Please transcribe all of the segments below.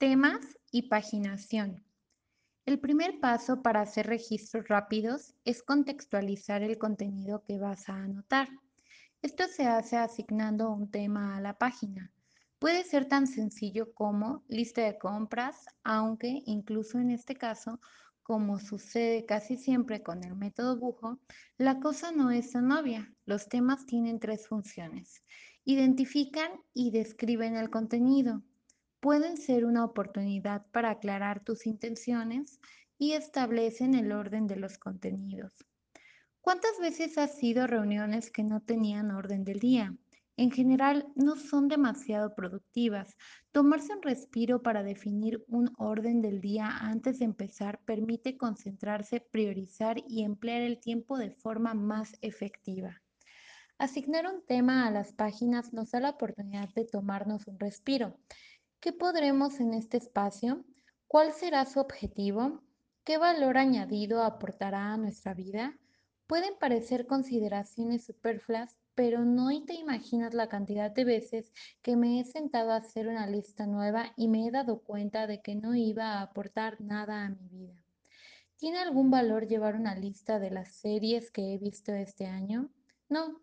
Temas y paginación. El primer paso para hacer registros rápidos es contextualizar el contenido que vas a anotar. Esto se hace asignando un tema a la página. Puede ser tan sencillo como lista de compras, aunque incluso en este caso, como sucede casi siempre con el método bujo, la cosa no es tan obvia. Los temas tienen tres funciones. Identifican y describen el contenido pueden ser una oportunidad para aclarar tus intenciones y establecen el orden de los contenidos. ¿Cuántas veces has sido reuniones que no tenían orden del día? En general, no son demasiado productivas. Tomarse un respiro para definir un orden del día antes de empezar permite concentrarse, priorizar y emplear el tiempo de forma más efectiva. Asignar un tema a las páginas nos da la oportunidad de tomarnos un respiro ¿Qué podremos en este espacio? ¿Cuál será su objetivo? ¿Qué valor añadido aportará a nuestra vida? Pueden parecer consideraciones superfluas, pero no te imaginas la cantidad de veces que me he sentado a hacer una lista nueva y me he dado cuenta de que no iba a aportar nada a mi vida. ¿Tiene algún valor llevar una lista de las series que he visto este año? No.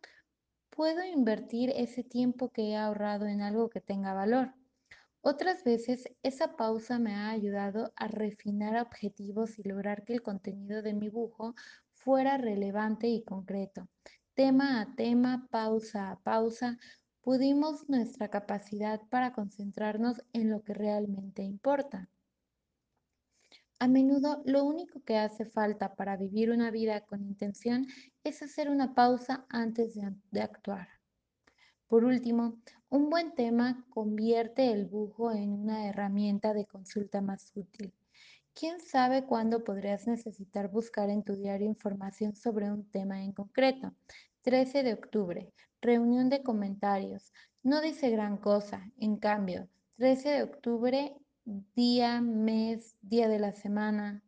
Puedo invertir ese tiempo que he ahorrado en algo que tenga valor. Otras veces esa pausa me ha ayudado a refinar objetivos y lograr que el contenido de mi bujo fuera relevante y concreto. Tema a tema, pausa a pausa, pudimos nuestra capacidad para concentrarnos en lo que realmente importa. A menudo lo único que hace falta para vivir una vida con intención es hacer una pausa antes de, de actuar. Por último, un buen tema convierte el bujo en una herramienta de consulta más útil. ¿Quién sabe cuándo podrías necesitar buscar en tu diario información sobre un tema en concreto? 13 de octubre, reunión de comentarios. No dice gran cosa, en cambio, 13 de octubre, día, mes, día de la semana,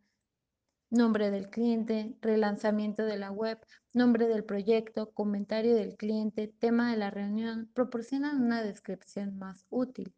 nombre del cliente, relanzamiento de la web, nombre del proyecto, comentario del cliente, tema de la reunión, proporcionan una descripción más útil.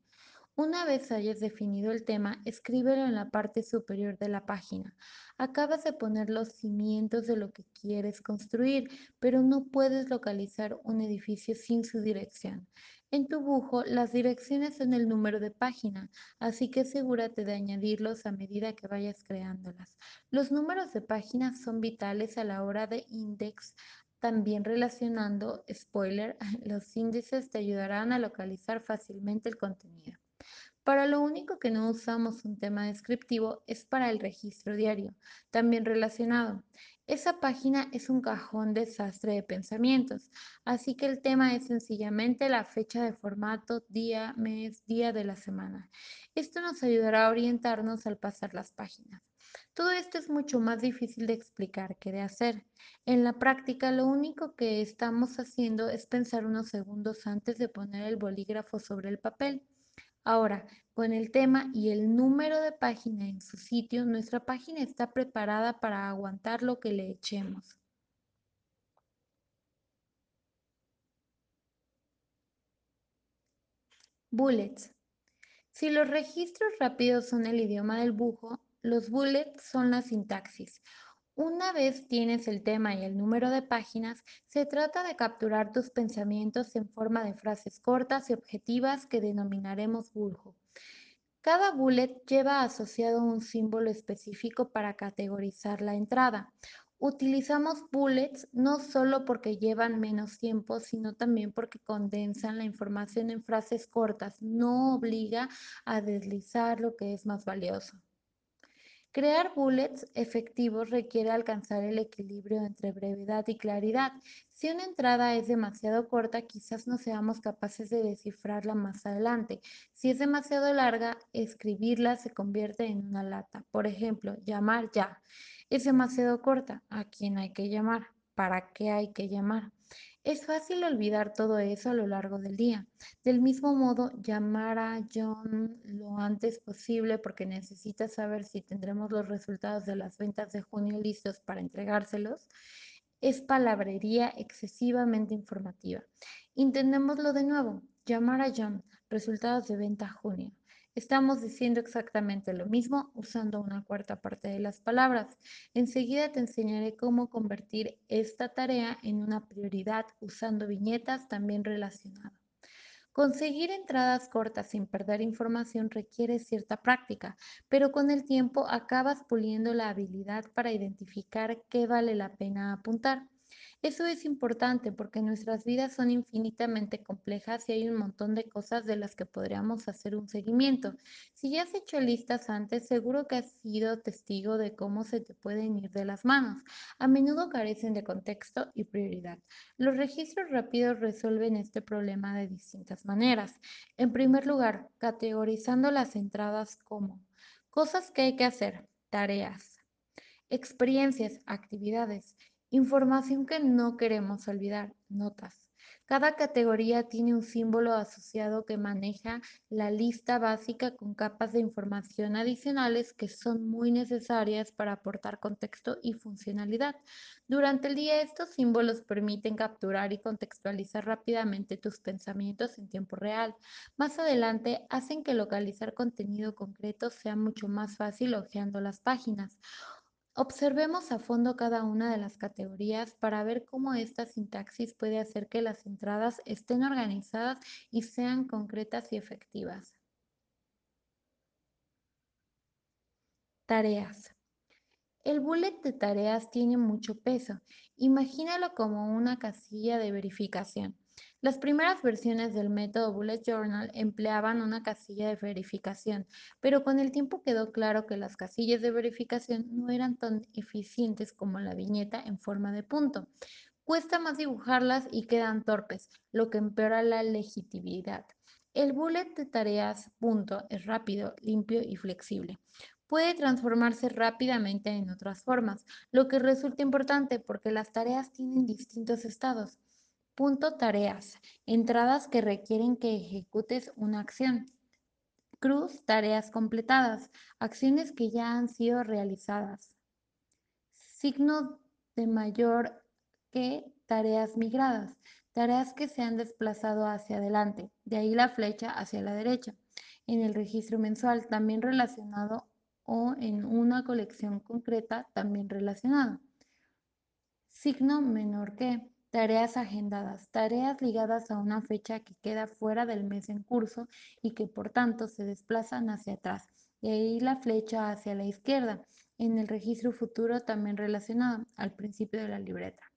Una vez hayas definido el tema, escríbelo en la parte superior de la página. Acabas de poner los cimientos de lo que quieres construir, pero no puedes localizar un edificio sin su dirección. En tu bujo, las direcciones son el número de página, así que asegúrate de añadirlos a medida que vayas creándolas. Los números de página son vitales a la hora de index. También relacionando, spoiler, los índices te ayudarán a localizar fácilmente el contenido. Para lo único que no usamos un tema descriptivo es para el registro diario, también relacionado. Esa página es un cajón desastre de pensamientos, así que el tema es sencillamente la fecha de formato, día, mes, día de la semana. Esto nos ayudará a orientarnos al pasar las páginas. Todo esto es mucho más difícil de explicar que de hacer. En la práctica, lo único que estamos haciendo es pensar unos segundos antes de poner el bolígrafo sobre el papel. Ahora, con el tema y el número de página en su sitio, nuestra página está preparada para aguantar lo que le echemos. Bullets. Si los registros rápidos son el idioma del bujo, los bullets son la sintaxis. Una vez tienes el tema y el número de páginas, se trata de capturar tus pensamientos en forma de frases cortas y objetivas que denominaremos bujo. Cada bullet lleva asociado un símbolo específico para categorizar la entrada. Utilizamos bullets no solo porque llevan menos tiempo, sino también porque condensan la información en frases cortas. No obliga a deslizar lo que es más valioso. Crear bullets efectivos requiere alcanzar el equilibrio entre brevedad y claridad. Si una entrada es demasiado corta, quizás no seamos capaces de descifrarla más adelante. Si es demasiado larga, escribirla se convierte en una lata. Por ejemplo, llamar ya. Es demasiado corta. ¿A quién hay que llamar? ¿Para qué hay que llamar? Es fácil olvidar todo eso a lo largo del día. Del mismo modo, llamar a John lo antes posible porque necesita saber si tendremos los resultados de las ventas de junio listos para entregárselos es palabrería excesivamente informativa. Intentémoslo de nuevo. Llamar a John. resultados de venta junio. Estamos diciendo exactamente lo mismo usando una cuarta parte de las palabras. Enseguida te enseñaré cómo convertir esta tarea en una prioridad usando viñetas también relacionadas. Conseguir entradas cortas sin perder información requiere cierta práctica, pero con el tiempo acabas puliendo la habilidad para identificar qué vale la pena apuntar. Eso es importante porque nuestras vidas son infinitamente complejas y hay un montón de cosas de las que podríamos hacer un seguimiento. Si ya has hecho listas antes, seguro que has sido testigo de cómo se te pueden ir de las manos. A menudo carecen de contexto y prioridad. Los registros rápidos resuelven este problema de distintas maneras. En primer lugar, categorizando las entradas como cosas que hay que hacer, tareas, experiencias, actividades Información que no queremos olvidar, notas. Cada categoría tiene un símbolo asociado que maneja la lista básica con capas de información adicionales que son muy necesarias para aportar contexto y funcionalidad. Durante el día estos símbolos permiten capturar y contextualizar rápidamente tus pensamientos en tiempo real. Más adelante hacen que localizar contenido concreto sea mucho más fácil hojeando las páginas. Observemos a fondo cada una de las categorías para ver cómo esta sintaxis puede hacer que las entradas estén organizadas y sean concretas y efectivas. Tareas. El bullet de tareas tiene mucho peso. Imagínalo como una casilla de verificación. Las primeras versiones del método Bullet Journal empleaban una casilla de verificación, pero con el tiempo quedó claro que las casillas de verificación no eran tan eficientes como la viñeta en forma de punto. Cuesta más dibujarlas y quedan torpes, lo que empeora la legitimidad. El bullet de tareas punto es rápido, limpio y flexible. Puede transformarse rápidamente en otras formas, lo que resulta importante porque las tareas tienen distintos estados. Punto tareas. Entradas que requieren que ejecutes una acción. Cruz, tareas completadas. Acciones que ya han sido realizadas. Signo de mayor que tareas migradas. Tareas que se han desplazado hacia adelante. De ahí la flecha hacia la derecha. En el registro mensual también relacionado o en una colección concreta también relacionado. Signo menor que Tareas agendadas, tareas ligadas a una fecha que queda fuera del mes en curso y que por tanto se desplazan hacia atrás. Y ahí la flecha hacia la izquierda, en el registro futuro también relacionado al principio de la libreta.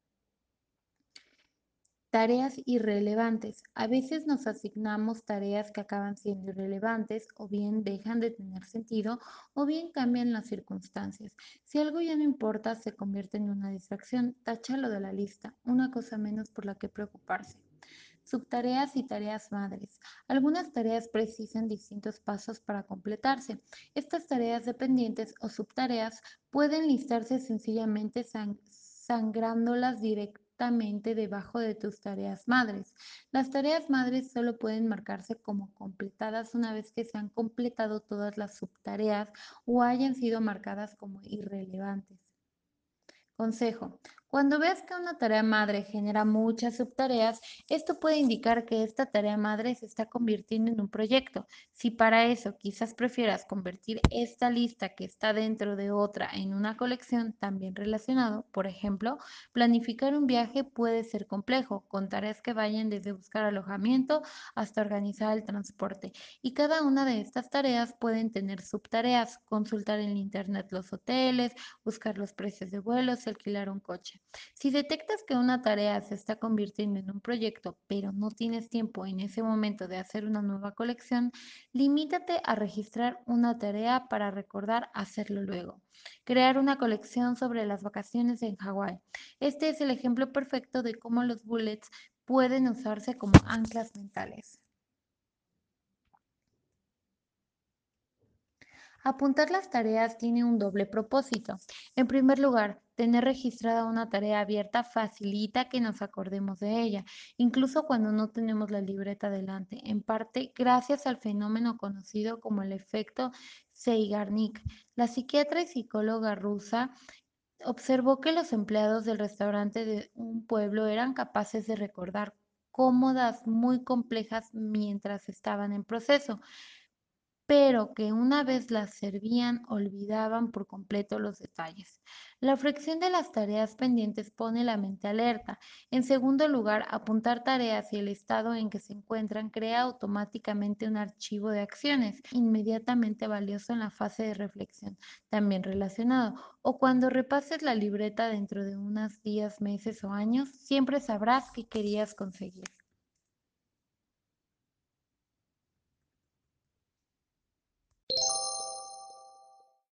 Tareas irrelevantes. A veces nos asignamos tareas que acaban siendo irrelevantes o bien dejan de tener sentido o bien cambian las circunstancias. Si algo ya no importa, se convierte en una distracción, táchalo de la lista, una cosa menos por la que preocuparse. Subtareas y tareas madres. Algunas tareas precisan distintos pasos para completarse. Estas tareas dependientes o subtareas pueden listarse sencillamente sangrándolas debajo de tus tareas madres. Las tareas madres solo pueden marcarse como completadas una vez que se han completado todas las subtareas o hayan sido marcadas como irrelevantes. Consejo. Cuando veas que una tarea madre genera muchas subtareas, esto puede indicar que esta tarea madre se está convirtiendo en un proyecto. Si para eso quizás prefieras convertir esta lista que está dentro de otra en una colección también relacionado, por ejemplo, planificar un viaje puede ser complejo, con tareas que vayan desde buscar alojamiento hasta organizar el transporte. Y cada una de estas tareas pueden tener subtareas, consultar en internet los hoteles, buscar los precios de vuelos, alquilar un coche. Si detectas que una tarea se está convirtiendo en un proyecto, pero no tienes tiempo en ese momento de hacer una nueva colección, limítate a registrar una tarea para recordar hacerlo luego. Crear una colección sobre las vacaciones en Hawái. Este es el ejemplo perfecto de cómo los bullets pueden usarse como anclas mentales. Apuntar las tareas tiene un doble propósito. En primer lugar, tener registrada una tarea abierta facilita que nos acordemos de ella, incluso cuando no tenemos la libreta delante, en parte gracias al fenómeno conocido como el efecto Zeigarnik. La psiquiatra y psicóloga rusa observó que los empleados del restaurante de un pueblo eran capaces de recordar cómodas, muy complejas mientras estaban en proceso pero que una vez las servían olvidaban por completo los detalles. La fricción de las tareas pendientes pone la mente alerta. En segundo lugar, apuntar tareas y el estado en que se encuentran crea automáticamente un archivo de acciones, inmediatamente valioso en la fase de reflexión, también relacionado. O cuando repases la libreta dentro de unos días, meses o años, siempre sabrás qué querías conseguir.